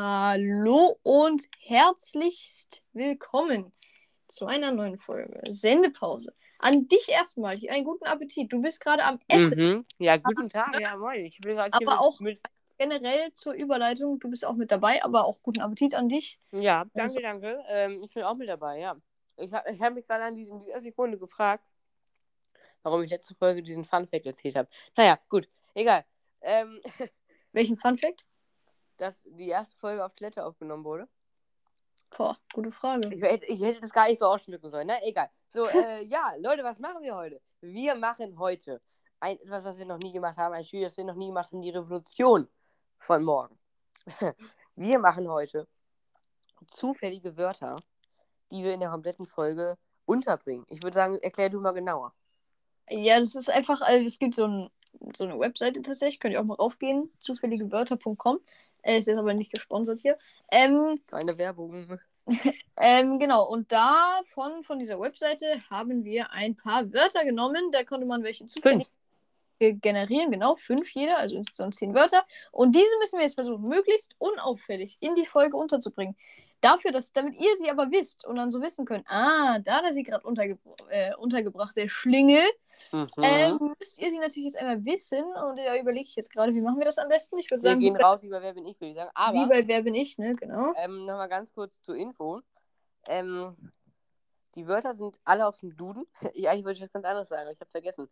Hallo und herzlichst willkommen zu einer neuen Folge Sendepause. An dich erstmal einen guten Appetit. Du bist gerade am Essen. Mhm. Ja, guten Tag, ja, moin. Ich bin gerade Aber auch- mit. Generell zur Überleitung, du bist auch mit dabei, aber auch guten Appetit an dich. Ja, danke, Also- danke. Ähm, ich bin auch mit dabei, ja. Ich habe hab mich gerade an diesem, dieser Sekunde gefragt, warum ich letzte Folge diesen Fun-Fact erzählt habe. Naja, gut, egal. Ähm, Welchen Funfact? Dass die erste Folge auf Toilette aufgenommen wurde. Boah, gute Frage. Ich, hätte- ich hätte das gar nicht so ausschmücken sollen, na egal. So, äh, ja, Leute, was machen wir heute? Wir machen heute ein, etwas, was wir noch nie gemacht haben, ein Spiel, das wir noch nie gemacht haben, die Revolution von morgen. Wir machen heute zufällige Wörter, die wir in der kompletten Folge unterbringen. Ich würde sagen, erklär du mal genauer. Ja, das ist einfach, äh, es gibt so, ein, so eine Webseite tatsächlich, könnt ihr auch mal raufgehen, zufälligewörter.com. Äh, ist jetzt aber nicht gesponsert hier. Ähm, Keine Werbung. Ähm, genau, und da von, von dieser Webseite haben wir ein paar Wörter genommen. Da konnte man welche zufällig Fünf. ge- generieren, genau, fünf jeder, also insgesamt zehn Wörter. Und diese müssen wir jetzt versuchen, möglichst unauffällig in die Folge unterzubringen. Dafür, dass, damit ihr sie aber wisst und dann so wissen könnt, ah, da hat er sie gerade untergebr äh, untergebracht, der Schlingel. Mhm. Ähm, müsst ihr sie natürlich jetzt einmal wissen und da überlege ich jetzt gerade, wie machen wir das am besten? Ich würde wir sagen, gehen wie bei, raus über Wer bin ich, würde ich sagen. Aber wie bei Wer bin ich, ne, genau. Ähm, Nochmal ganz kurz zur Info. Ähm, die Wörter sind alle aus dem Duden. ja, ich wollte was ganz anderes sagen, aber ich habe vergessen.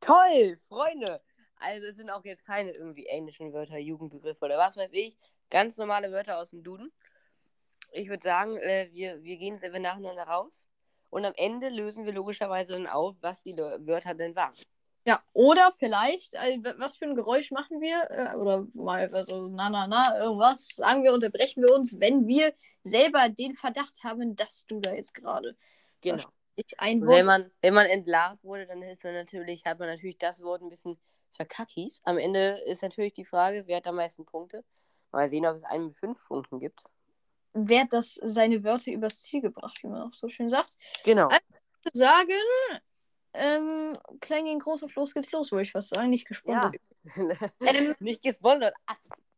Toll, Freunde! Also es sind auch jetzt keine irgendwie englischen Wörter, Jugendbegriffe oder was weiß ich. Ganz normale Wörter aus dem Duden. Ich würde sagen, äh, wir, wir gehen einfach nacheinander raus. Und am Ende lösen wir logischerweise dann auf, was die Wörter denn waren. Ja, oder vielleicht, äh, was für ein Geräusch machen wir? Äh, oder mal so, na, na, na, irgendwas. Sagen wir, unterbrechen wir uns, wenn wir selber den Verdacht haben, dass du da jetzt gerade Genau. ein Wort. Wenn man, wenn man entlarvt wurde, dann ist man natürlich, hat man natürlich das Wort ein bisschen verkackis. Am Ende ist natürlich die Frage, wer hat am meisten Punkte. Mal sehen, ob es einen mit fünf Punkten gibt. Wer hat das seine Wörter übers Ziel gebracht, wie man auch so schön sagt. Genau. Ich würde sagen, ähm, Klein gegen groß auf los geht's los, würde ich fast sagen. Nicht gesponsert. Ähm, nicht gesponsert. Ah,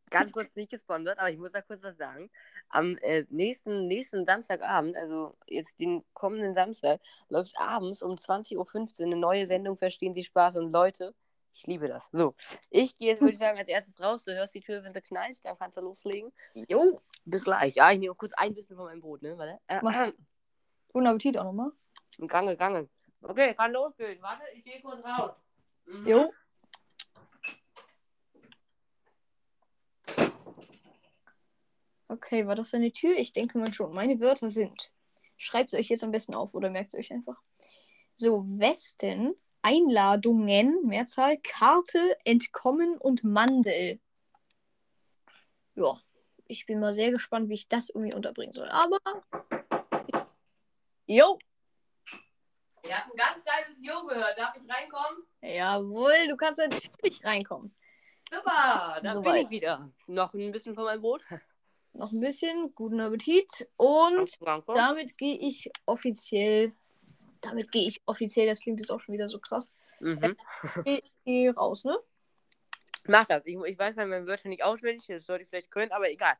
ganz kurz nicht gesponsert, aber ich muss da kurz was sagen. Am äh, nächsten, nächsten Samstagabend, also jetzt den kommenden Samstag, läuft abends um 20.15 Uhr eine neue Sendung Verstehen Sie Spaß und Leute. Ich liebe das. So, ich gehe jetzt, würde ich sagen, als erstes raus. Du hörst die Tür, wenn sie knallt, dann kannst du loslegen. jo, Bis gleich. Ja, ich nehme kurz ein bisschen von meinem Brot, ne? Warte. Äh, äh, guten Appetit auch nochmal. Gange, Gange. Okay, kann losgehen. Warte, ich gehe kurz raus. Mhm. Jo. Okay, war das eine Tür? Ich denke mal schon. Meine Wörter sind. Schreibt es euch jetzt am besten auf oder merkt es euch einfach. So, Westen, Einladungen, Mehrzahl, Karte, Entkommen und Mandel. Ja, ich bin mal sehr gespannt, wie ich das irgendwie unterbringen soll. Aber. Jo, Ihr habt ein ganz geiles Jo gehört. Darf ich reinkommen? jawohl, du kannst natürlich reinkommen. Super, da bin Soweit. ich wieder. Noch ein bisschen von meinem Brot. Noch ein bisschen, guten Appetit. Und damit gehe ich offiziell. Damit gehe ich offiziell, das klingt jetzt auch schon wieder so krass. Mhm. Gehe geh raus, ne? Mach das. Ich, ich weiß bei meinen Wörtern nicht auswendig. Das sollte ich vielleicht können, aber egal.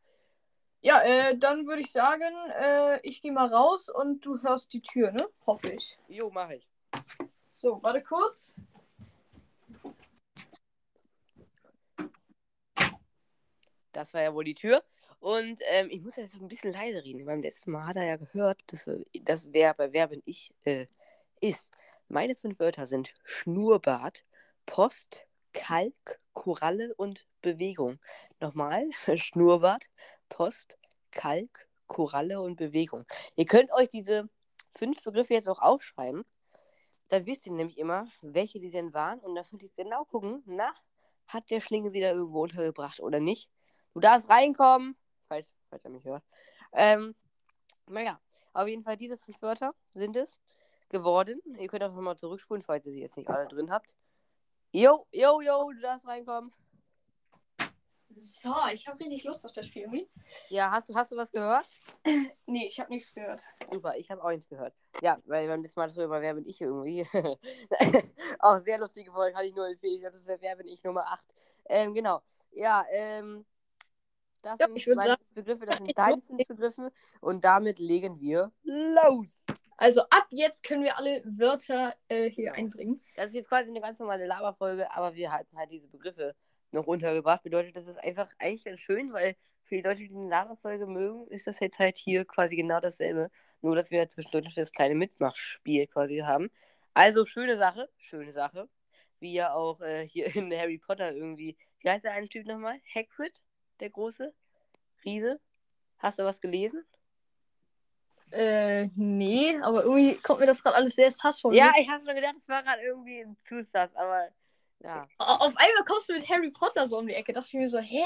Ja, äh, dann würde ich sagen, äh, ich gehe mal raus und du hörst die Tür, ne? Hoffe ich. Jo, mach ich. So, warte kurz. Das war ja wohl die Tür. Und ähm, ich muss jetzt ein bisschen leise reden. Beim letzten Mal hat er ja gehört, dass wir- das wer bei Wer bin ich äh, ist. Meine fünf Wörter sind Schnurrbart, Post, Kalk, Koralle und Bewegung. Nochmal, Schnurrbart, Post, Kalk, Koralle und Bewegung. Ihr könnt euch diese fünf Begriffe jetzt auch aufschreiben. Dann wisst ihr nämlich immer, welche die denn waren. Und dann könnt ihr genau gucken, na, hat der Schlinge sie da irgendwo untergebracht oder nicht. Du darfst reinkommen, falls, falls er mich hört. Ähm, naja, auf jeden Fall diese fünf Wörter sind es geworden. Ihr könnt auch nochmal zurückspulen, falls ihr sie jetzt nicht alle drin habt. Jo, jo, jo, du darfst reinkommen. So, ich habe richtig Lust auf das Spiel irgendwie. Ja, hast du, hast du was gehört? Nee, ich habe nichts gehört. Super, ich habe auch nichts gehört. Ja, weil beim letzten Mal so über Wer bin ich irgendwie. auch sehr lustige Folge, kann ich nur empfehlen. Das wäre Wer bin ich Nummer 8. Ähm, genau. Ja, ähm. Das Ja, sind ich meine sagen, Begriffe, das sind deine fünf Begriffe. Und damit legen wir los. Also ab jetzt können wir alle Wörter äh, hier Genau. einbringen. Das ist jetzt quasi eine ganz normale Laberfolge, aber wir hatten halt diese Begriffe noch untergebracht. Bedeutet, das ist einfach eigentlich ganz schön, weil für die Leute, die eine Laberfolge mögen, ist das jetzt halt hier quasi genau dasselbe. Nur, dass wir zwischendurch noch das kleine Mitmachspiel quasi haben. Also, schöne Sache, schöne Sache. Wie ja auch äh, hier in Harry Potter irgendwie. Wie heißt der eine Typ nochmal? Hagrid, der große Riese. Hast du was gelesen? Äh, nee, aber irgendwie kommt mir das gerade alles sehr sassvoll. Ja, mit. ich habe schon gedacht, es war gerade irgendwie ein Zusatz, aber ja. Auf einmal kommst du mit Harry Potter so um die Ecke. Dachte ich mir so, hä?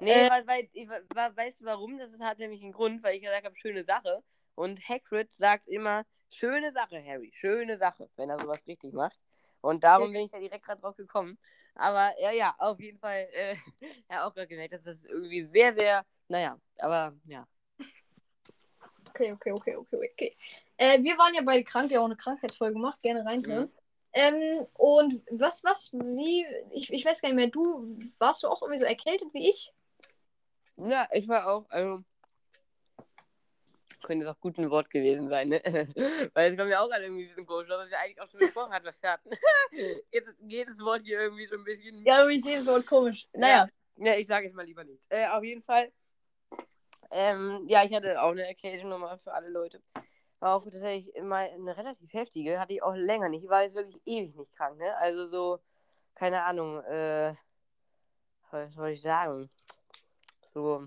Nee, Äh, weil, weil, ich- weil, weißt du warum? Das hat nämlich einen Grund, weil ich gesagt habe, schöne Sache. Und Hagrid sagt immer, schöne Sache, Harry, schöne Sache, wenn er sowas richtig macht. Und darum bin ich da direkt gerade drauf gekommen. Aber ja, ja, auf jeden Fall, äh, ja, auch gerade gemerkt, dass das irgendwie sehr, sehr, naja, aber ja. Okay, okay, okay, okay, okay. Äh, wir waren ja beide krank, ja auch eine Krankheitsfolge gemacht, gerne reinhören. Mhm. Ähm, und was, was, wie, ich, ich weiß gar nicht mehr, du, warst du auch irgendwie so erkältet wie ich? Ja, ich war auch, also, könnte es auch gut ein Wort gewesen sein, ne? Weil es kommt ja auch an irgendwie ein bisschen komisch, aber wir eigentlich auch schon besprochen hatten, was wir hatten. Jetzt ist jedes Wort hier irgendwie so ein bisschen. Ja, aber ich sehe das Wort komisch. Naja, Ja, ich sage es mal lieber nicht. Äh, auf jeden Fall. Ähm, ja, ich hatte auch eine Erkältung nochmal für alle Leute. War auch tatsächlich immer eine relativ heftige, hatte ich auch länger nicht. Ich war jetzt wirklich ewig nicht krank, ne? Also so, keine Ahnung, äh, was soll ich sagen? So,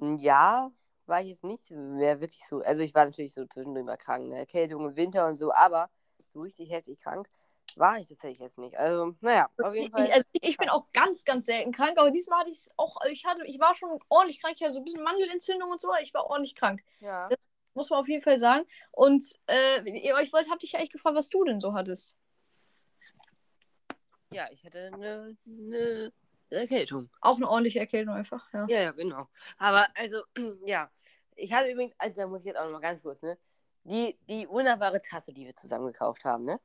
ein Jahr war ich jetzt nicht mehr wirklich so. Also ich war natürlich so zwischendurch mal krank, ne? Erkältung im Winter und so, aber so richtig heftig krank war ich tatsächlich jetzt nicht. Also, naja, auf jeden ich, Fall. ich, also ich, ich bin auch ganz, ganz selten krank, aber diesmal hatte ich es auch, ich hatte, ich war schon ordentlich krank, ich hatte so ein bisschen Mandelentzündung und so, ich war ordentlich krank. ja. Muss man auf jeden Fall sagen. Und äh, ihr euch wollt, habt dich ja echt gefragt, was du denn so hattest. Ja, ich hatte eine, eine Erkältung. Auch eine ordentliche Erkältung einfach, ja. Ja, ja, genau. Aber also, ja. Ich habe übrigens, also da muss ich jetzt auch noch mal ganz kurz, ne? Die, die wunderbare Tasse, die wir zusammen gekauft haben, ne?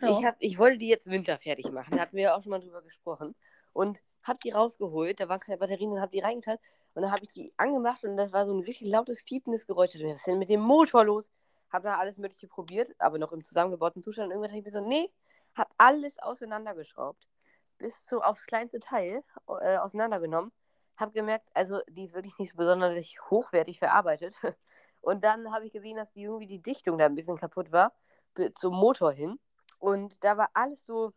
Ja. Ich, hab, ich wollte die jetzt winterfertig machen, da hatten wir ja auch schon mal drüber gesprochen. Und hab die rausgeholt, da waren keine Batterien und hab die reingetan. Und dann habe ich die angemacht und das war so ein richtig lautes, fiependes Geräusch. Was ist denn mit dem Motor los? Hab da alles Mögliche probiert, aber noch im zusammengebauten Zustand. Und irgendwann dachte ich mir so, nee, hab alles auseinandergeschraubt. Bis so aufs kleinste Teil äh, auseinandergenommen. Hab gemerkt, also die ist wirklich nicht so besonders hochwertig verarbeitet. Und dann habe ich gesehen, dass irgendwie die Dichtung da ein bisschen kaputt war, zum Motor hin. Und da war alles so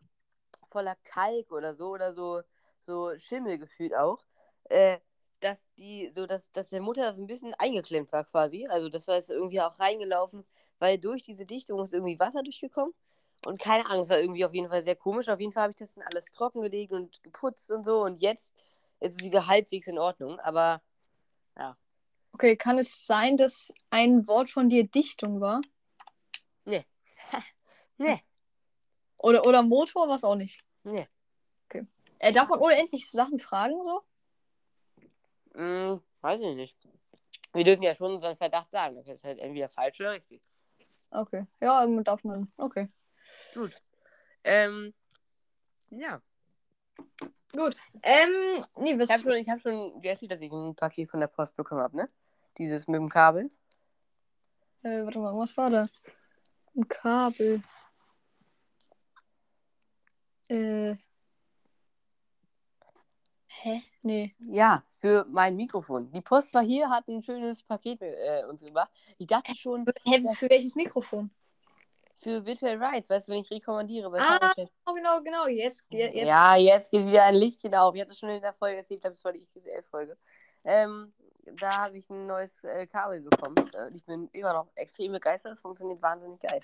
voller Kalk oder so oder so, so Schimmel gefühlt auch. Äh, dass die, so dass, dass der Motor so ein bisschen eingeklemmt war quasi. Also das war jetzt irgendwie auch reingelaufen, weil durch diese Dichtung ist irgendwie Wasser durchgekommen. Und keine Ahnung, es war irgendwie auf jeden Fall sehr komisch. Auf jeden Fall habe ich das dann alles trockengelegt und geputzt und so. Und jetzt ist es wieder halbwegs in Ordnung. Aber Okay, kann es sein, dass ein Wort von dir Dichtung war? ne, Oder, oder Motor, was auch nicht? ne. Äh, darf man unendlich Sachen fragen so? Hm, weiß ich nicht. Wir dürfen ja schon unseren Verdacht sagen. Das ist halt entweder falsch oder richtig. Okay. Ja, ähm, darf man. Okay. Gut. Ähm, ja. Gut. Ähm, nee, was. Ich habe schon, ich hab schon wie erzählt, dass ich ein Paket von der Post bekommen habe, ne? Dieses mit dem Kabel. Äh, warte mal, was war da? Ein Kabel. Äh. Hä? Nee. Ja, für mein Mikrofon. Die Post war hier, hat ein schönes Paket äh, uns gemacht. Ich dachte schon, Hä, für welches Mikrofon? Für Virtual Rights, weißt du, wenn ich rekommandiere. Ah. Oh, genau, genau. Jetzt, je- jetzt. Ja, jetzt geht wieder ein Lichtchen auf. Ich hatte schon in der Folge erzählt, ich glaube, es war die XL-Folge. Ähm, da habe ich ein neues äh, Kabel bekommen. Äh, ich bin immer noch extrem begeistert. Es funktioniert wahnsinnig geil.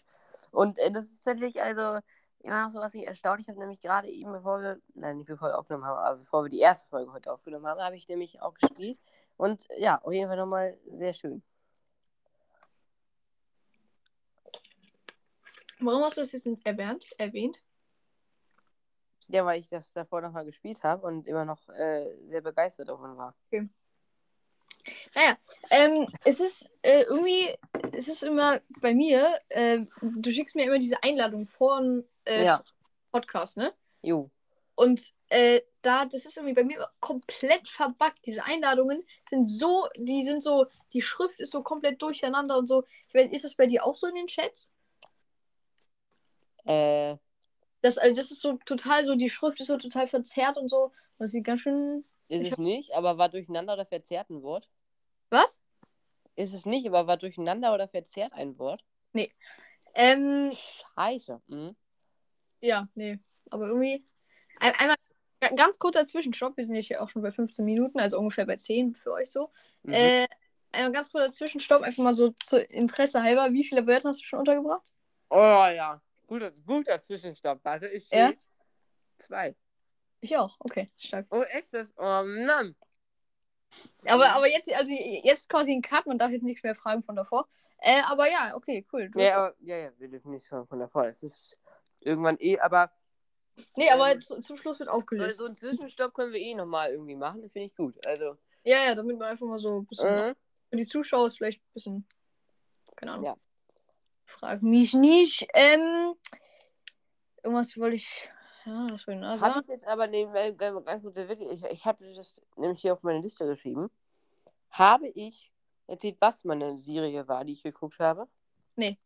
Und äh, das ist tatsächlich also immer noch so, was ich erstaunlich habe, nämlich gerade eben, bevor wir, nein, nicht bevor wir aufgenommen haben, aber bevor wir die erste Folge heute aufgenommen haben, habe ich nämlich auch gespielt. Und ja, auf jeden Fall nochmal sehr schön. Warum hast du das jetzt nicht erwähnt? erwähnt? Ja, weil ich das davor nochmal gespielt habe und immer noch äh, sehr begeistert davon war. Naja, ähm, es ist äh, irgendwie, es ist immer bei mir, äh, du schickst mir immer diese Einladung vor dem äh, Ja. Podcast, ne? Jo. Und äh, da, das ist irgendwie bei mir komplett verbuggt. Diese Einladungen sind so, die sind so, die Schrift ist so komplett durcheinander und so. Ich weiß, ist das bei dir auch so in den Chats? Äh, Das, also das ist so total so, die Schrift ist so total verzerrt und so. Und das sieht ganz schön. ist es nicht, aber war durcheinander oder verzerrt ein Wort? Was? Ist es nicht, aber war durcheinander oder verzerrt ein Wort? Ähm, Scheiße. Mhm. ja, nee. Aber irgendwie. Ein, einmal ga- ganz kurzer Zwischenstopp. Wir sind jetzt hier auch schon bei 15 Minuten, also ungefähr bei 10 für euch so. Mhm. Äh, einmal ganz kurzer Zwischenstopp, einfach mal so zu Interesse halber. Wie viele Wörter hast du schon untergebracht? Oh ja, guter, guter Zwischenstopp. Warte, ich Ja? zwei. Ich auch. Okay, stark. Oh, echt? Das? Oh Mann. Aber, aber jetzt, also jetzt quasi ein Cut, man darf jetzt nichts mehr fragen von davor. Äh, aber ja, okay, cool. Ja, aber, ja, ja, wir dürfen nicht von von davor. Das ist irgendwann eh, aber nee, aber ähm, zu, zum Schluss wird so aufgelöst. so einen Zwischenstopp können wir eh nochmal irgendwie machen. Das finde ich gut. Also, Ja, ja, damit man einfach mal so ein bisschen. mhm. Für die Zuschauer ist vielleicht ein bisschen. Keine Ahnung. Ja. Frag mich nicht. Ähm. Irgendwas wollte ich. Ja, was wollte ich noch habe sagen? ich jetzt aber nebenbei ganz kurz wirklich, ich, ich habe das nämlich hier auf meine Liste geschrieben. Habe ich erzählt, was meine Serie war, die ich geguckt habe? Nee.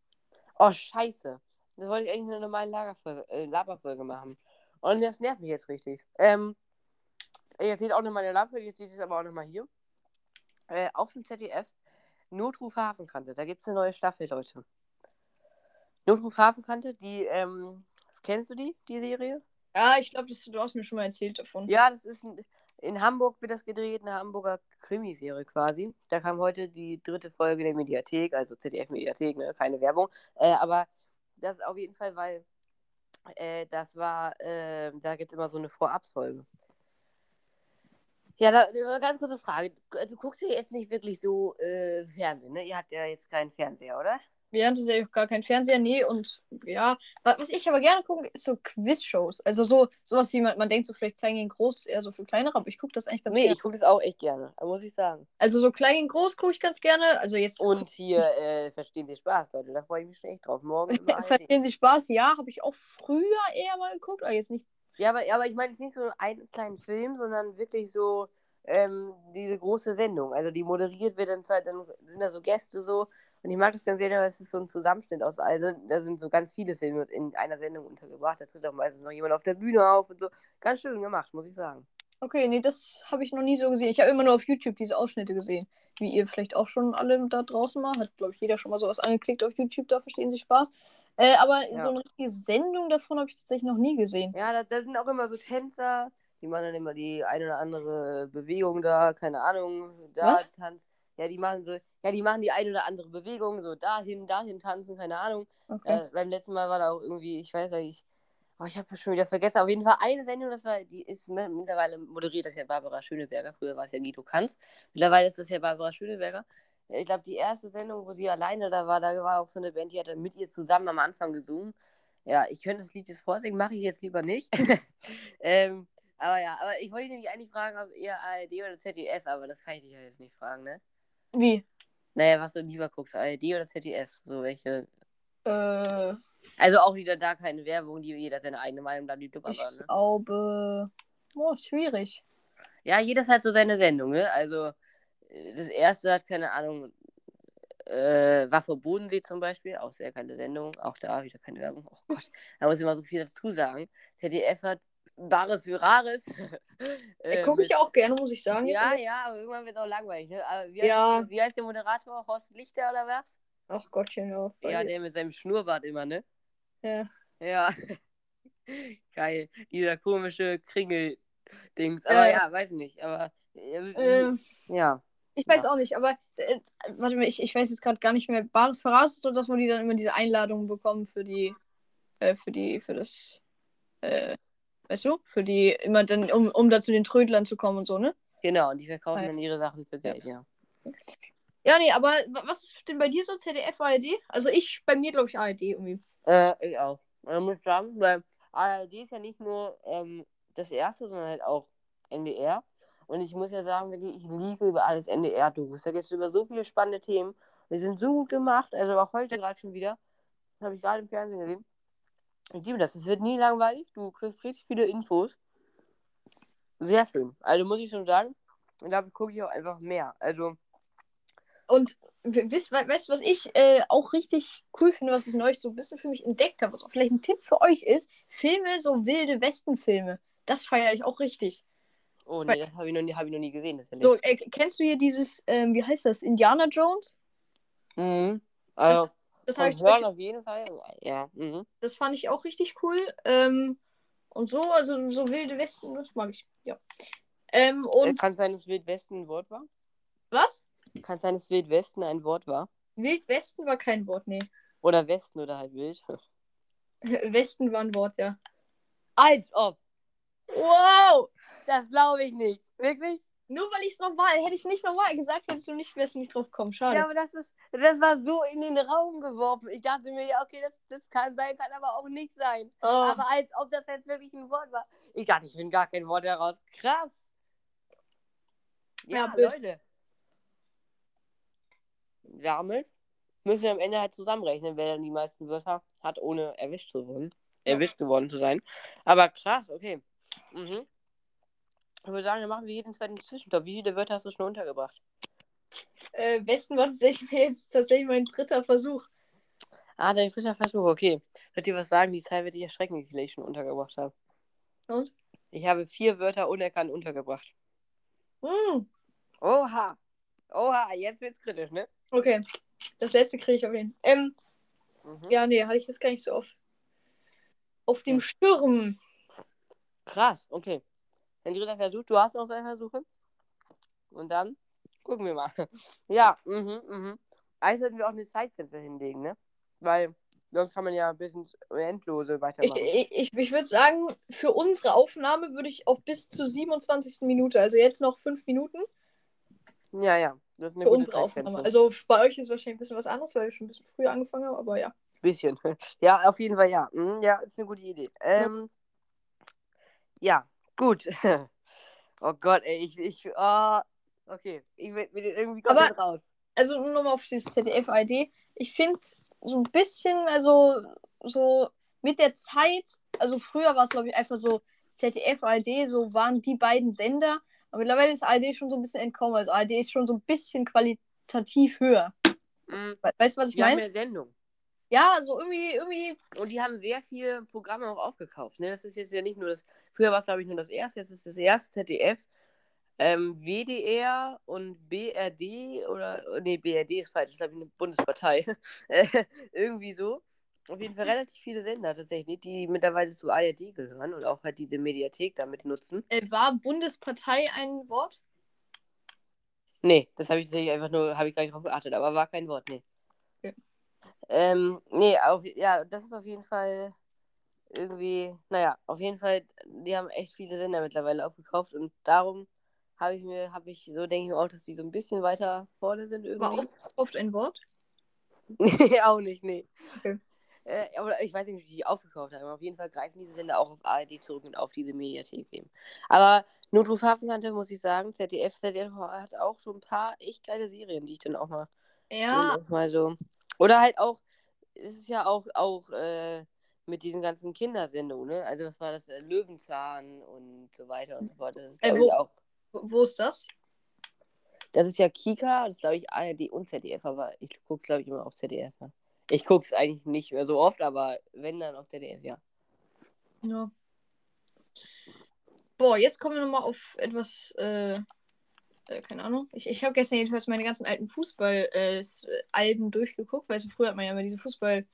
Oh, scheiße. Das wollte ich eigentlich eine normale Lagerfolge, äh, Laberfolge machen. Und das nervt mich jetzt richtig. Ähm, ich erzähle auch noch meine Laberfolge, jetzt es aber auch nochmal hier. Äh, auf dem ZDF, Notruf Hafenkante. Da gibt es eine neue Staffel, Leute. Notruf Hafenkante, die, ähm, kennst du die, die Serie? Ja, ich glaube, du hast mir schon mal erzählt davon. Ja, das ist ein, in Hamburg wird das gedreht, eine Hamburger Krimiserie quasi. Da kam heute die dritte Folge der Mediathek, also ZDF-Mediathek, ne? keine Werbung. Äh, aber das auf jeden Fall, weil äh, das war, äh, da gibt es immer so eine Vorabfolge. Ja, da, eine ganz kurze Frage. Du guckst ja jetzt nicht wirklich so äh, Fernsehen, ne? Ihr habt ja jetzt keinen Fernseher, oder? Hatten ja auch gar keinen Fernseher, nee, und ja, wa- was ich aber gerne gucke, ist so Quiz-Shows. Also so, sowas wie man, man denkt, so vielleicht klein gegen groß, eher so für kleinere, aber ich gucke das eigentlich ganz Nee, gerne. ich gucke das auch echt gerne, muss ich sagen. Also so klein gegen groß gucke ich ganz gerne. Also jetzt Und hier äh, verstehen Sie Spaß, Leute. Da freue ich mich schon echt drauf. Morgen verstehen Sie Spaß, ja, habe ich auch früher eher mal geguckt, aber jetzt nicht. Ja, aber, aber ich meine jetzt nicht so einen kleinen Film, sondern wirklich so ähm, diese große Sendung. Also die moderiert wird dann halt, dann sind da so Gäste so. Und ich mag das ganz gerne, weil es ist so ein Zusammenschnitt aus. Also da sind so ganz viele Filme in einer Sendung untergebracht. Da tritt auch meistens noch jemand auf der Bühne auf und so. Ganz schön gemacht, muss ich sagen. Okay, nee, das habe ich noch nie so gesehen. Ich habe immer nur auf YouTube diese Ausschnitte gesehen. Wie ihr vielleicht auch schon alle da draußen mal. Hat, glaube ich, jeder schon mal sowas angeklickt auf YouTube, da verstehen Sie Spaß. Äh, aber Ja. so eine richtige Sendung davon habe ich tatsächlich noch nie gesehen. Ja, da, da sind auch immer so Tänzer. Die machen dann immer die eine oder andere Bewegung da, keine Ahnung, da Was? tanzt. Ja, die machen so, ja, die machen die eine oder andere Bewegung, so dahin, dahin tanzen, keine Ahnung. Okay. Äh, beim letzten Mal war da auch irgendwie, ich weiß nicht, oh, ich habe schon wieder vergessen. Auf jeden Fall eine Sendung, das war, die ist mi- mittlerweile moderiert, das ist ja Barbara Schöneberger. Früher war es ja Guido Kanz. Mittlerweile ist das ja Barbara Schöneberger. Äh, Ich glaube, die erste Sendung, wo sie alleine da war, da war auch so eine Band, die hat dann mit ihr zusammen am Anfang gesungen. Ja, ich könnte das Lied jetzt vorsingen, mache ich jetzt lieber nicht. ähm, aber ja, aber ich wollte dich nämlich eigentlich fragen, ob eher ARD oder ZDF, aber das kann ich dich ja jetzt nicht fragen, ne? Wie? Naja, was du lieber guckst, ARD oder ZDF? So welche Äh, also auch wieder da keine Werbung, die jeder seine eigene Meinung da die ich aber, ne? glaube. Oh, schwierig. Ja, jeder hat so seine Sendung, ne? Also äh, das erste hat, keine Ahnung, äh, Waffe Bodensee zum Beispiel, auch sehr geile Sendung, auch da wieder keine Werbung. Oh Gott, da muss ich mal so viel dazu sagen. ZDF hat Bares für Rares. Äh, äh, Gucke ich auch gerne, muss ich sagen. Ja, ja, aber irgendwann wird es auch langweilig, ne? Wie, Ja. heißt, wie heißt der Moderator? Horst Lichter oder was? Ach Gottchen, ja. Ja, der mit seinem Schnurrbart immer, ne? ja. Ja. Geil. Dieser komische Kringel-Dings. Aber ja. ja, weiß nicht. Aber äh, Äh, ja. ich weiß Ja. auch nicht, aber äh, warte mal, ich, ich weiß jetzt gerade gar nicht mehr. Bares Verras ist doch das, wo die dann immer diese Einladungen bekommen für die, äh, für die, für das, äh, weißt du, für die, immer dann, um, um da zu den Trödlern zu kommen und so, ne? Genau, und die verkaufen ja. dann ihre Sachen für Geld, ja. Ja, nee, aber wa- was ist denn bei dir so ZDF, ARD? Also ich, bei mir glaube ich ARD irgendwie. Äh, ich auch. Man muss sagen, weil ARD ist ja nicht nur ähm, das erste, sondern halt auch NDR. Und ich muss ja sagen, wirklich, ich liebe über alles NDR-Dokus. Da geht es über so viele spannende Themen. Die sind so gut gemacht. Also auch heute gerade schon wieder. Das habe ich gerade im Fernsehen gesehen. Ich liebe das. Es wird nie langweilig. Du kriegst richtig viele Infos. sehr schön. Also muss ich schon sagen, und da gucke ich auch einfach mehr. Also, Und weißt du, was ich äh, auch richtig cool finde, was ich neulich so ein bisschen für mich entdeckt habe, was auch vielleicht ein Tipp für euch ist, Filme, so wilde Westen-Filme. Das feiere ich auch richtig. oh nee, das habe ich, noch nie- hab ich noch nie gesehen. Das So, äh, kennst du hier dieses, ähm, wie heißt das, Indiana Jones? Mhm. Also, Das, vom habe ich Beispiel, auf jeden Fall. Ja. Mhm. das fand ich auch richtig cool. Ähm, und so, also so wilde Westen, das mag ich. Ja. Ähm, Äh, und Kann es sein, dass Wildwesten ein Wort war? was? Kann es sein, dass Wildwesten ein Wort war? Wildwesten war kein Wort, nee. Oder Westen oder halt Wild? Westen war ein Wort, ja. Als ob. Wow! Das glaube ich nicht. Wirklich? Nur weil ich es nochmal, hätte ich nicht nochmal gesagt, hättest du nicht, wärst du nicht drauf gekommen. Schade. Ja, aber das ist. Das war so in den Raum geworfen. Ich dachte mir, ja, okay, das, das kann sein, kann aber auch nicht sein. Oh. Aber als ob das jetzt wirklich ein Wort war. Ich dachte, ich finde gar kein Wort heraus. Krass. Ja, Ja. Leute. Damit müssen wir am Ende halt zusammenrechnen, wer dann die meisten Wörter hat, ohne erwischt zu werden. Ja. Erwischt geworden zu sein. Aber krass, okay. Mhm. Ich würde sagen, dann machen wir jeden zweiten Zwischenstopp. Wie viele Wörter hast du schon untergebracht? Äh, Westen war tatsächlich jetzt tatsächlich mein dritter Versuch. Ah, dein dritter Versuch, okay. Ich dir was sagen? Die Zahl wird dich erschrecken, viele ich schon untergebracht habe. Und? Ich habe vier Wörter unerkannt untergebracht. Hm. Oha. Oha, jetzt wird's kritisch, ne? Okay. Das letzte kriege ich auf jeden Fall. Ähm, Mhm. ja, nee, hatte ich jetzt gar nicht so auf. Auf dem Ja. Sturm. Krass, okay. Dein dritter Versuch, du hast noch zwei Versuche. Und dann gucken wir mal. Ja, mhm, mhm. Eigentlich sollten wir auch eine Zeitgrenze hinlegen, ne? Weil sonst kann man ja bis ins Endlose Ich, weitermachen. ich, ich, ich würde sagen, für unsere Aufnahme würde ich auch bis zur 27. Minute, also jetzt noch fünf Minuten ja, ja. Das ist eine für gute unsere Aufnahme. Zeitgrenze. Also bei euch ist wahrscheinlich ein bisschen was anderes, weil wir schon ein bisschen früher angefangen haben, aber ja. Bisschen. Ja, auf jeden Fall ja. Mhm, ja, ist eine gute Idee. Ähm, ja, gut. Oh Gott, ey, ich, ich, oh, okay. Ich will, will irgendwie kommt Aber- raus. also nur nochmal auf dieses ZDF-ID. Ich finde so ein bisschen, also so mit der Zeit, also früher war es glaube ich einfach so ZDF-ARD, so waren die beiden Sender. Aber mittlerweile ist ARD schon so ein bisschen entkommen. Also ARD ist schon so ein bisschen qualitativ höher. Mhm, We weißt du, was ich meine? mehr Sendung. Ja, so irgendwie, irgendwie. Und die haben sehr viele Programme auch aufgekauft. Ne? Das ist jetzt ja nicht nur das. Früher war es, glaube ich, nur das erste. Jetzt ist das erste ZDF, ähm, WDR und BRD oder. Nee, BRD ist falsch. Das ist, glaube ich, eine Bundespartei. Äh, Irgendwie so. Auf jeden Fall relativ viele Sender tatsächlich, die mittlerweile zu ARD gehören und auch halt diese Mediathek damit nutzen. Äh, war Bundespartei ein Wort? Nee, das habe ich tatsächlich einfach nur, habe ich gar nicht drauf geachtet, aber war kein Wort, nee. Okay. Ähm, nee, auf, ja, das ist auf jeden Fall irgendwie, naja, auf jeden Fall, die haben echt viele Sender mittlerweile aufgekauft und darum habe ich mir, habe ich, so denke ich mir auch, dass die so ein bisschen weiter vorne sind War irgendwie. auch oft ein Wort? Nee, auch nicht, nee. Okay. Äh, aber ich weiß nicht, wie die aufgekauft haben. Auf jeden Fall greifen diese Sender auch auf ARD zurück und auf diese Mediathek eben. Aber Notruf Hafenkante, muss ich sagen, ZDF, ZDF hat auch so ein paar echt geile Serien, die ich dann auch mal, Ja, auch mal so. Oder halt auch, es ist ja auch, auch äh, mit diesen ganzen Kindersendungen, ne? Also was war das? Äh, Löwenzahn und so weiter und so fort. Das ist, Äh, glaube ich, auch. Wo ist das? Das ist ja Kika, das ist, glaube ich, ARD und ZDF, aber ich gucke es, glaube ich, immer auf ZDF. an. Ich gucke es eigentlich nicht mehr so oft, aber wenn dann auf ZDF, ja. Ja. Boah, jetzt kommen wir nochmal auf etwas, äh, äh, keine Ahnung. Ich, ich habe gestern jedenfalls meine ganzen alten Fußball-Alben durchgeguckt, weil so früher hat man ja immer diese Fußball-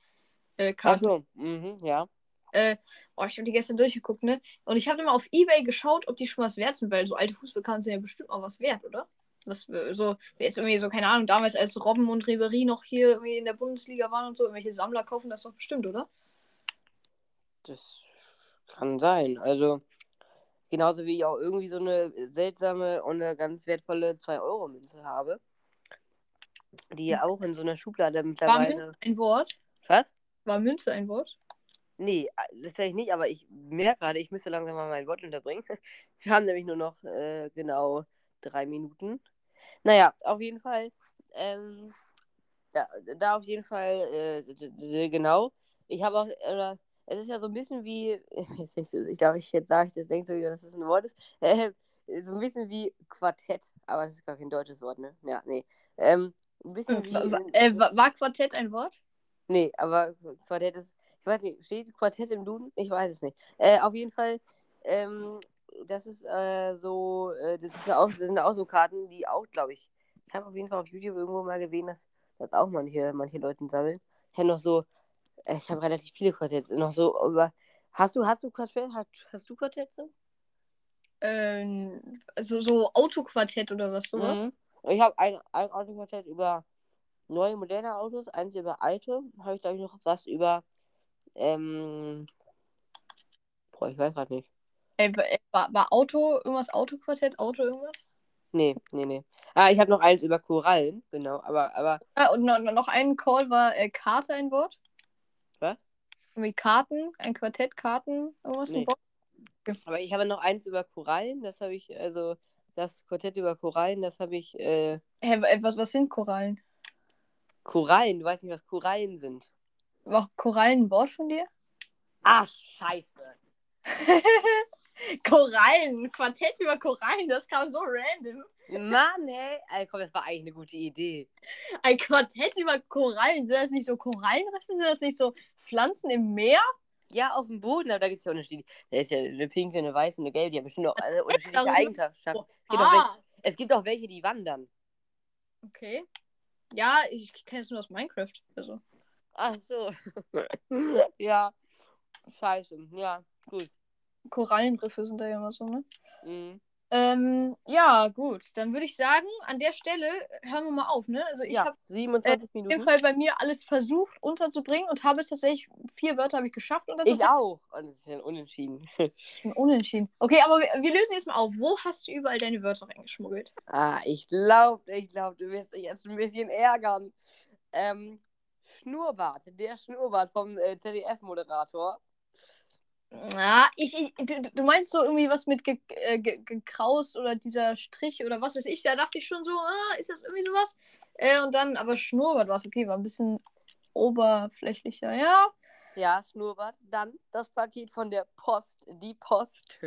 äh, Ach Karten. so, mhm, ja. Äh, oh, ich habe die gestern durchgeguckt, ne? Und ich habe immer auf Ebay geschaut, ob die schon was wert sind, weil so alte Fußballkarten sind ja bestimmt auch was wert, oder? Was äh, so, jetzt irgendwie so, keine Ahnung, damals als Robben und Ribery noch hier irgendwie in der Bundesliga waren und so, irgendwelche Sammler kaufen das doch bestimmt, oder? Das kann sein. Also, genauso wie ich auch irgendwie so eine seltsame und eine ganz wertvolle 2-Euro-Münze habe. Die auch in so einer Schublade War mittlerweile. Münze ein Wort? Was? War Münze ein Wort? Nee, das sage ich nicht, aber ich merke gerade, ich müsste langsam mal mein Wort unterbringen. Wir haben nämlich nur noch äh, genau drei Minuten. Naja, auf jeden Fall. Ähm, da, da auf jeden Fall, äh, genau. Ich habe auch, oder, es ist ja so ein bisschen wie, ich glaube, ich jetzt sage ich das, denkst du wieder, dass das ein Wort ist. Äh, so ein bisschen wie Quartett, aber das ist gar kein deutsches Wort, ne? Ja, nee. Ähm, ein bisschen wie. Wa- wa- äh, wa- war Quartett ein Wort? Nee, aber Quartett ist. Ich weiß nicht, steht Quartett im Duden? Ich weiß es nicht. Äh, auf jeden Fall, ähm, das ist äh, so, äh, das, ist auch, das sind auch so Karten, die auch, glaube ich, ich habe auf jeden Fall auf YouTube irgendwo mal gesehen, dass das auch manche, manche Leute sammeln. Ich habe noch so, äh, ich habe relativ viele Quartetts, noch so, aber hast du, hast du Quartett, hast, hast du Quartett so? Ähm, also so Autoquartett oder was, sowas? Mhm. Ich habe ein, ein Autoquartett über neue, moderne Autos, eins über alte. Habe ich, glaube ich, noch was über. Ähm, boah, ich weiß gerade nicht. Äh, war, war Auto, irgendwas Autoquartett, Auto irgendwas? Nee, nee, nee. Ah, ich habe noch eins über Korallen, genau. Aber, aber, Ah, und noch, noch ein Call war äh, Karte ein Wort? Was? Irgendwie Karten, ein Quartett, Karten, irgendwas Nee. ein Wort? aber ich habe noch eins über Korallen. Das habe ich, also das Quartett über Korallen, das habe ich. Äh, Hä, äh, was, was sind Korallen? Korallen, du weißt nicht, was Korallen sind. War Korallen ein Wort von dir? Ah, scheiße. Korallen, Quartett über Korallen, das kam so random. Mann, hey. Alter, komm, das war eigentlich eine gute Idee. Ein Quartett über Korallen, sind das nicht so Korallenriffe, sind das nicht so Pflanzen im Meer? Ja, auf dem Boden, aber da gibt es ja Unterschiede. Da ist ja eine pinke, eine weiße, eine gelbe, die haben bestimmt auch alle unterschiedliche Eigenschaften. Es gibt, auch welche, Ah, es gibt auch welche, die wandern. okay. Ja, ich kenne es nur aus Minecraft. Also. Ach so. ja. Scheiße. Ja, gut. Korallenriffe sind da ja immer so, ne? Mhm. Ähm, ja, gut. Dann würde ich sagen, an der Stelle hören wir mal auf, ne? Also ich ja, habe 27 auf jeden Minuten. Fall bei mir alles versucht unterzubringen und habe es tatsächlich, vier Wörter habe ich geschafft Ich auch. Und es ist ja ein Unentschieden. Ein Unentschieden. Okay, aber wir, wir lösen jetzt mal auf. Wo hast du überall deine Wörter reingeschmuggelt? ah, ich glaube, ich glaube, du wirst dich jetzt ein bisschen ärgern. Ähm, Schnurrbart. Der Schnurrbart vom äh, ZDF-Moderator. Ah, ich, ich, du, du meinst so irgendwie was mit ge, äh, ge, gekraust oder dieser Strich oder was weiß ich. Da dachte ich schon so, ah, ist das irgendwie sowas? Äh, und dann, aber Schnurrbart war es okay, war ein bisschen oberflächlicher, ja. Ja, Schnurrbart. Dann das Paket von der Post. Die Post.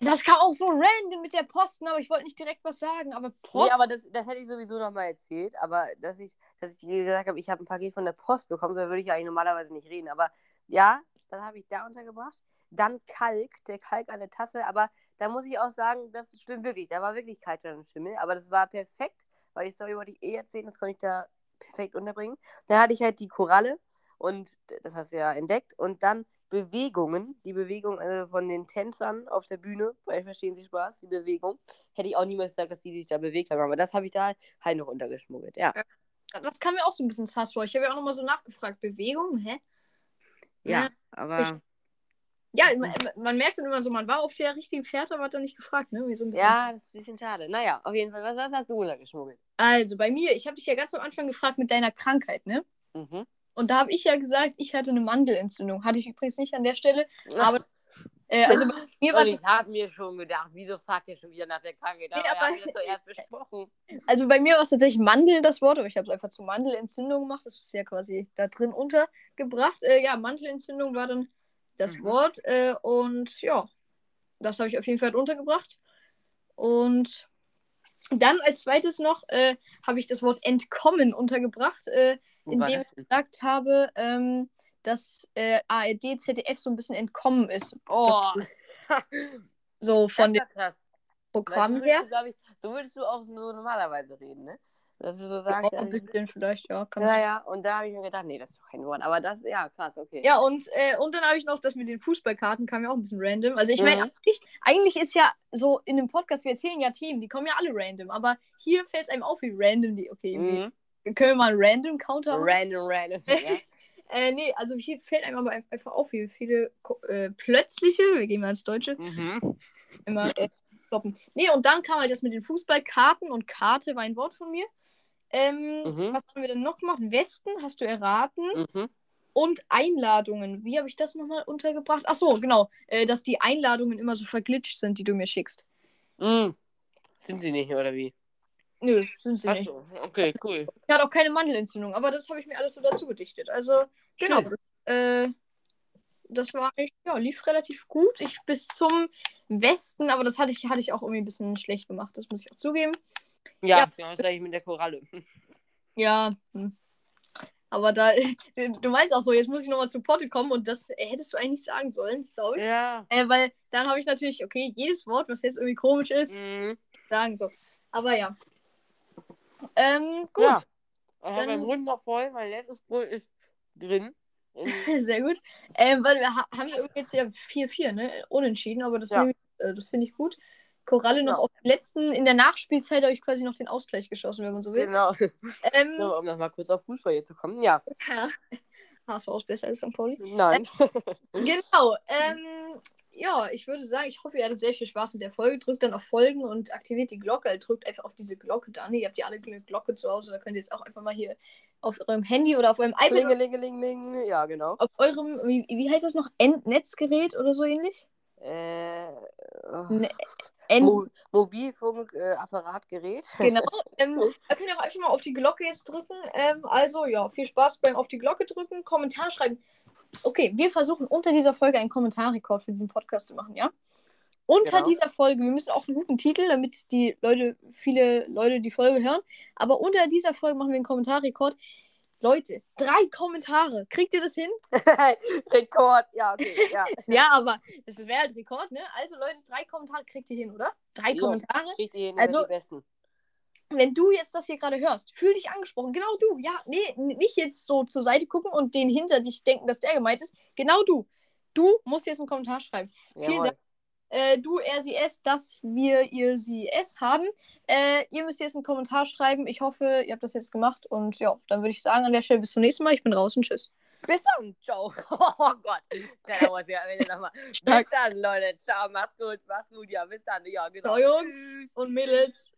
Das kam auch so random mit der Posten, aber ich wollte nicht direkt was sagen. Aber Post. Nee, aber das, das hätte ich sowieso noch mal erzählt. Aber dass ich, dass ich dir gesagt habe, ich habe ein Paket von der Post bekommen, da würde ich eigentlich normalerweise nicht reden. Aber ja, das habe ich da untergebracht. Dann Kalk, der Kalk an der Tasse. Aber da muss ich auch sagen, das stimmt wirklich. Da war wirklich Kalk drin im Schimmel. Aber das war perfekt, weil die Story wollte ich eh erzählen. Das konnte ich da perfekt unterbringen. Da hatte ich halt die Koralle und das hast du ja entdeckt. Und dann Bewegungen, die Bewegung äh, von den Tänzern auf der Bühne, weil verstehen Sie Spaß, die Bewegung. Hätte ich auch niemals gesagt, dass die sich da bewegt haben, aber das habe ich da halt noch untergeschmuggelt, ja. Das kam mir auch so ein bisschen sass vor. Ich habe ja auch nochmal so nachgefragt. Bewegung, hä? Ja, aber. Ja, man, man merkt dann immer so, man war auf der richtigen Fährte, aber hat dann nicht gefragt, ne? So. Ja, das ist ein bisschen schade. Naja, auf jeden Fall, was, was hast du untergeschmuggelt? Also bei mir, ich habe dich ja ganz am Anfang gefragt mit deiner Krankheit, ne? Mhm. Und da habe ich ja gesagt, ich hatte eine Mandelentzündung. Hatte ich übrigens nicht an der Stelle. Aber äh, also mir war Und ich habe mir schon gedacht, wieso fragt ihr schon wieder nach der Krankheit? Nee, aber- haben das doch erst besprochen. also bei mir war es tatsächlich Mandel das Wort, aber ich habe es einfach zu Mandelentzündung gemacht. Das ist ja quasi da drin untergebracht. Äh, ja, Mandelentzündung war dann das Mhm. Wort. Äh, und ja, das habe ich auf jeden Fall untergebracht. Und dann als zweites noch äh, habe ich das Wort entkommen untergebracht. Wo in war dem das ich gesagt habe, ähm, dass äh, ARD, ZDF so ein bisschen entkommen ist. Oh, So von dem. Programm her. würdest, du, ich, so würdest du auch so normalerweise reden, ne? Dass du so Ja, sagst, ein bisschen vielleicht, ja. Kann ja, ja, und da habe ich mir gedacht, nee, das ist doch kein Wort. Aber das, ja, krass, okay. Ja, und, äh, und dann habe ich noch das mit den Fußballkarten, kam ja auch ein bisschen random. Also ich meine, Mhm. eigentlich, eigentlich ist ja so in dem Podcast, wir erzählen ja Themen, die kommen ja alle random, aber hier fällt es einem auf, wie random die. Okay, Mhm. Können wir mal einen Random-Counter machen? Random, random. Ja. Äh, nee, also hier fällt einem aber ein- einfach auf, wie viele äh, plötzliche, wir gehen mal ins Deutsche, mhm. immer äh, kloppen. Nee, und dann kam halt das mit den Fußballkarten und Karte war ein Wort von mir. Ähm, Mhm. Was haben wir denn noch gemacht? Westen hast du erraten. Mhm. Und Einladungen. Wie habe ich das nochmal untergebracht? Ach so, genau. Äh, dass die Einladungen immer so verglitscht sind, die du mir schickst. Mhm. Sind sie nicht, oder wie? Nö, sind sie nicht. Achso, okay, cool. Ich hatte auch keine Mandelentzündung, aber das habe ich mir alles so dazu gedichtet. Also, genau. Äh, das war ja, lief relativ gut. Ich bis zum Westen, aber das hatte ich, hatte ich auch irgendwie ein bisschen schlecht gemacht, das muss ich auch zugeben. Ja, Ja. genau, das sage ich mit der Koralle. Ja, hm. aber da, du meinst auch so, jetzt muss ich nochmal zu Potte kommen und das hättest du eigentlich sagen sollen, glaube ich. Ja. Äh, weil dann habe ich natürlich, okay, jedes Wort, was jetzt irgendwie komisch ist, Mhm. sagen so. Aber ja. Ähm, gut. Ja. Ich habe meinen Mund noch voll, mein letztes Brot ist drin. In- Sehr gut. Ähm, weil wir ha haben ja irgendwie jetzt ja 4-4, ne? Unentschieden, aber das, Ja. äh, das finde ich gut. Koralle noch Ja. auf den letzten, in der Nachspielzeit habe ich quasi noch den Ausgleich geschossen, wenn man so will. Genau. Ähm, Nur um nochmal kurz auf Fußball hier zu kommen. Ja. ja. HSV ist besser als St. Pauli. Nein. Genau. Ähm, ja, ich würde sagen, ich hoffe, ihr hattet sehr viel Spaß mit der Folge. Drückt dann auf Folgen und aktiviert die Glocke. Also drückt einfach auf diese Glocke da. Ihr habt ja alle eine Glocke zu Hause. Da könnt ihr jetzt auch einfach mal hier auf eurem Handy oder auf eurem iPad, Klingelingeling. Ja, genau. auf eurem, wie, wie heißt das noch? End Netzgerät oder so ähnlich? Äh, oh. Ne- Mo Mobilfunk, äh. Genau. Ähm, da könnt ihr auch einfach mal auf die Glocke jetzt drücken. Ähm, also, ja, viel Spaß beim auf die Glocke drücken, Kommentar schreiben. Okay, wir versuchen unter dieser Folge einen Kommentarrekord für diesen Podcast zu machen, ja? Unter Genau. dieser Folge, wir müssen auch einen guten Titel, damit die Leute, viele Leute die Folge hören. Aber unter dieser Folge machen wir einen Kommentarrekord. Leute, drei Kommentare. Kriegt ihr das hin? Rekord. Ja, okay. Ja. Ja, aber das wäre halt Rekord, ne? Also, Leute, drei Kommentare kriegt ihr hin, oder? Drei Jo. Kommentare. Kriegt ihr hin, Also- die besten. Wenn du jetzt das hier gerade hörst, fühl dich angesprochen. Genau du. Ja, nee, nicht jetzt so zur Seite gucken und den hinter dich denken, dass der gemeint ist. Genau du. Du musst jetzt einen Kommentar schreiben. Vielen Jawohl. Dank. Äh, du, er, sie, es, dass wir, ihr, sie, es haben. Äh, ihr müsst jetzt einen Kommentar schreiben. Ich hoffe, ihr habt das jetzt gemacht. Und ja, dann würde ich sagen, an der Stelle bis zum nächsten Mal. Ich bin raus und tschüss. Bis dann. Ciao. Oh Gott. Da muss ich am Ende nochmal. Bis dann, Leute. Ciao. Macht's gut. Macht's gut. Ja, bis dann. Ja, genau. Ciao, Jungs Tschüss. und Mädels.